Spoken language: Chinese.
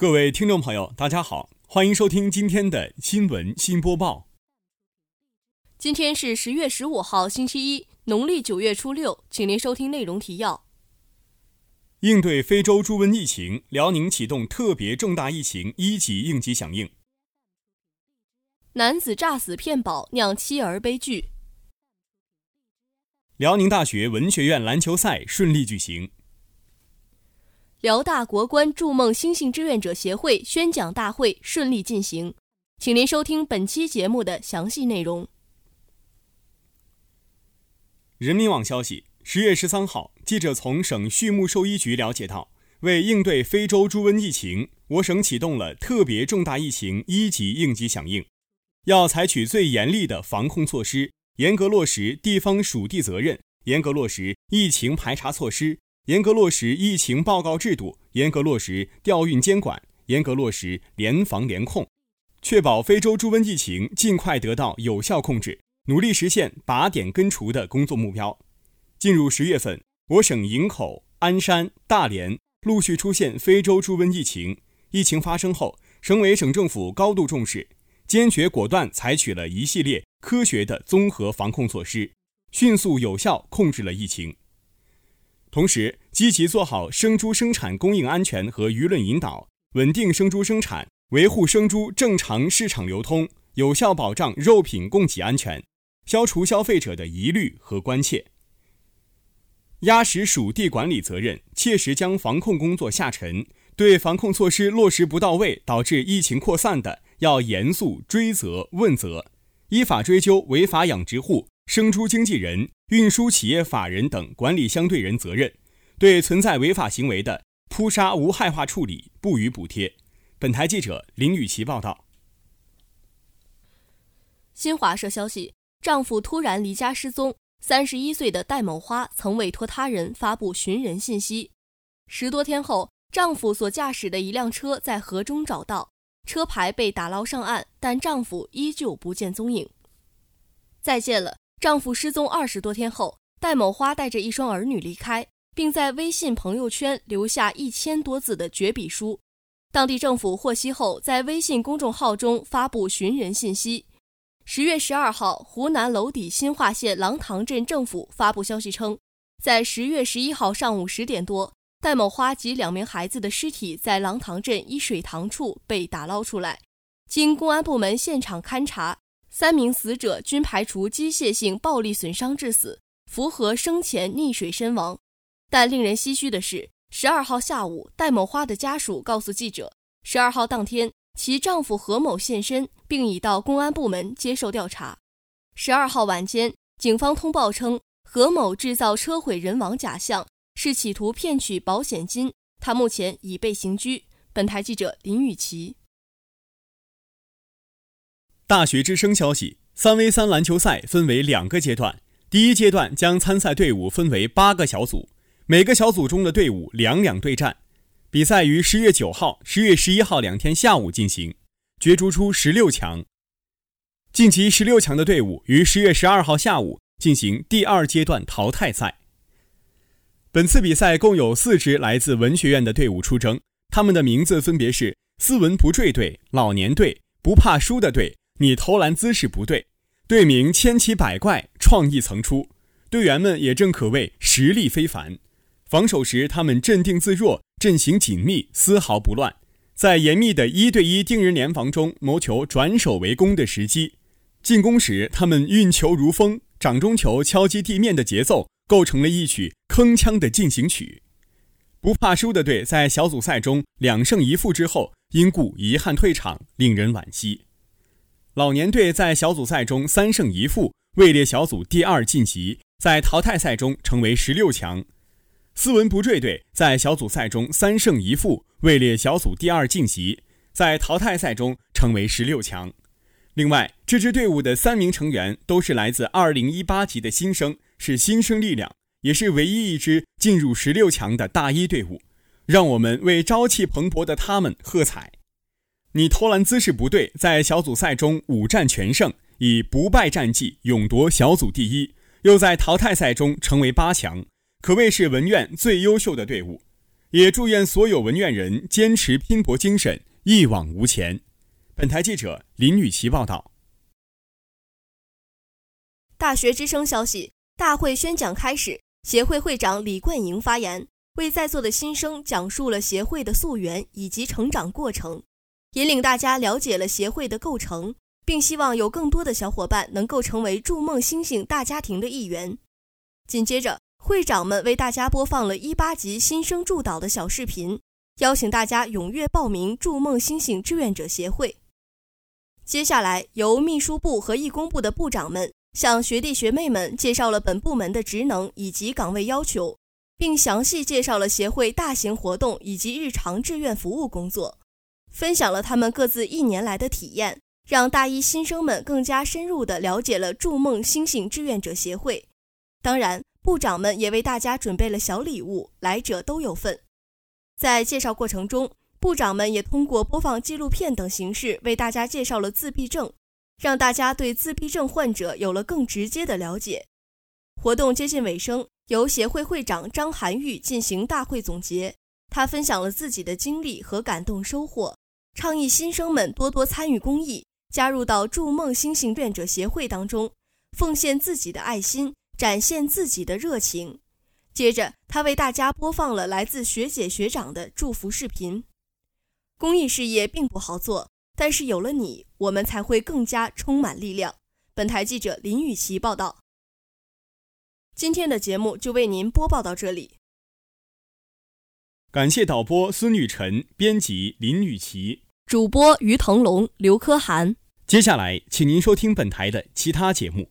各位听众朋友，大家好，欢迎收听今天的新闻新播报。今天是十月十五号，星期一，农历九月初六，请您收听内容提要：应对非洲猪瘟疫情，辽宁启动特别重大疫情一级应急响应；男子诈死骗保酿妻儿悲剧；辽宁大学文学院篮球赛顺利举行。辽大国关筑梦星星志愿者协会宣讲大会顺利进行，请您收听本期节目的详细内容。人民网消息：十月十三号，记者从省畜牧兽医局了解到，为应对非洲猪瘟疫情，我省启动了特别重大疫情一级应急响应，要采取最严厉的防控措施，严格落实地方属地责任，严格落实疫情排查措施。严格落实疫情报告制度，严格落实调运监管，严格落实联防联控，确保非洲猪瘟疫情尽快得到有效控制，努力实现靶点根除的工作目标。进入十月份，我省营口、鞍山、大连陆续出现非洲猪瘟疫情。疫情发生后，省委省政府高度重视，坚决果断采取了一系列科学的综合防控措施，迅速有效控制了疫情。同时，积极做好生猪生产供应安全和舆论引导，稳定生猪生产，维护生猪正常市场流通，有效保障肉品供给安全，消除消费者的疑虑和关切。压实属地管理责任，切实将防控工作下沉。对防控措施落实不到位导致疫情扩散的，要严肃追责问责，依法追究违法养殖户。生猪经纪人、运输企业法人等管理相对人责任，对存在违法行为的，扑杀无害化处理，不予补贴。本台记者林雨琪报道。新华社消息：丈夫突然离家失踪，三十一岁的戴某花曾委托他人发布寻人信息。十多天后，丈夫所驾驶的一辆车在河中找到，车牌被打捞上岸，但丈夫依旧不见踪影。再见了。丈夫失踪二十多天后，戴某花带着一双儿女离开，并在微信朋友圈留下一千多字的绝笔书。当地政府获悉后，在微信公众号中发布寻人信息。十月十二号，湖南娄底新化县狼塘镇政府发布消息称，在十月十一号上午十点多，戴某花及两名孩子的尸体在狼塘镇一水塘处被打捞出来，经公安部门现场勘查。三名死者均排除机械性暴力损伤致死，符合生前溺水身亡。但令人唏嘘的是，十二号下午，戴某花的家属告诉记者，十二号当天，其丈夫何某现身，并已到公安部门接受调查。十二号晚间，警方通报称，何某制造车毁人亡假象，是企图骗取保险金。他目前已被刑拘。本台记者林雨琪。大学之声消息：三 v 三篮球赛分为两个阶段，第一阶段将参赛队伍分为八个小组，每个小组中的队伍两两对战。比赛于十月九号、十月十一号两天下午进行，角逐出十六强。晋级十六强的队伍于十月十二号下午进行第二阶段淘汰赛。本次比赛共有四支来自文学院的队伍出征，他们的名字分别是斯文不坠队、老年队、不怕输的队。你投篮姿势不对，队名千奇百怪，创意层出，队员们也正可谓实力非凡。防守时他们镇定自若，阵型紧密，丝毫不乱。在严密的一对一盯人联防中，谋求转守为攻的时机。进攻时他们运球如风，掌中球敲击地面的节奏，构成了一曲铿锵的进行曲。不怕输的队在小组赛中两胜一负之后，因故遗憾退场，令人惋惜。老年队在小组赛中三胜一负，位列小组第二晋级，在淘汰赛中成为十六强。斯文不坠队在小组赛中三胜一负，位列小组第二晋级，在淘汰赛中成为十六强。另外，这支队伍的三名成员都是来自二零一八级的新生，是新生力量，也是唯一一支进入十六强的大一队伍。让我们为朝气蓬勃的他们喝彩！你投篮姿势不对，在小组赛中五战全胜，以不败战绩勇夺小组第一，又在淘汰赛中成为八强，可谓是文院最优秀的队伍。也祝愿所有文院人坚持拼搏精神，一往无前。本台记者林雨琪报道。大学之声消息：大会宣讲开始，协会会长李冠莹发言，为在座的新生讲述了协会的溯源以及成长过程，引领大家了解了协会的构成，并希望有更多的小伙伴能够成为筑梦星星大家庭的一员。紧接着，会长们为大家播放了一八级新生助导的小视频，邀请大家踊跃报名筑梦星星志愿者协会。接下来，由秘书部和义工部的部长们向学弟学妹们介绍了本部门的职能以及岗位要求，并详细介绍了协会大型活动以及日常志愿服务工作，分享了他们各自一年来的体验，让大一新生们更加深入地了解了筑梦星星志愿者协会。当然，部长们也为大家准备了小礼物，来者都有份。在介绍过程中，部长们也通过播放纪录片等形式为大家介绍了自闭症，让大家对自闭症患者有了更直接的了解。活动接近尾声，由协会会长张涵玉进行大会总结。他分享了自己的经历和感动收获，倡议新生们多多参与公益，加入到筑梦星星愿者协会当中，奉献自己的爱心。展现自己的热情。接着，他为大家播放了来自学姐学长的祝福视频。公益事业并不好做，但是有了你，我们才会更加充满力量。本台记者林雨琪报道。今天的节目就为您播报到这里。感谢导播孙雨晨，编辑林雨琪，主播于腾龙、刘科涵。接下来，请您收听本台的其他节目。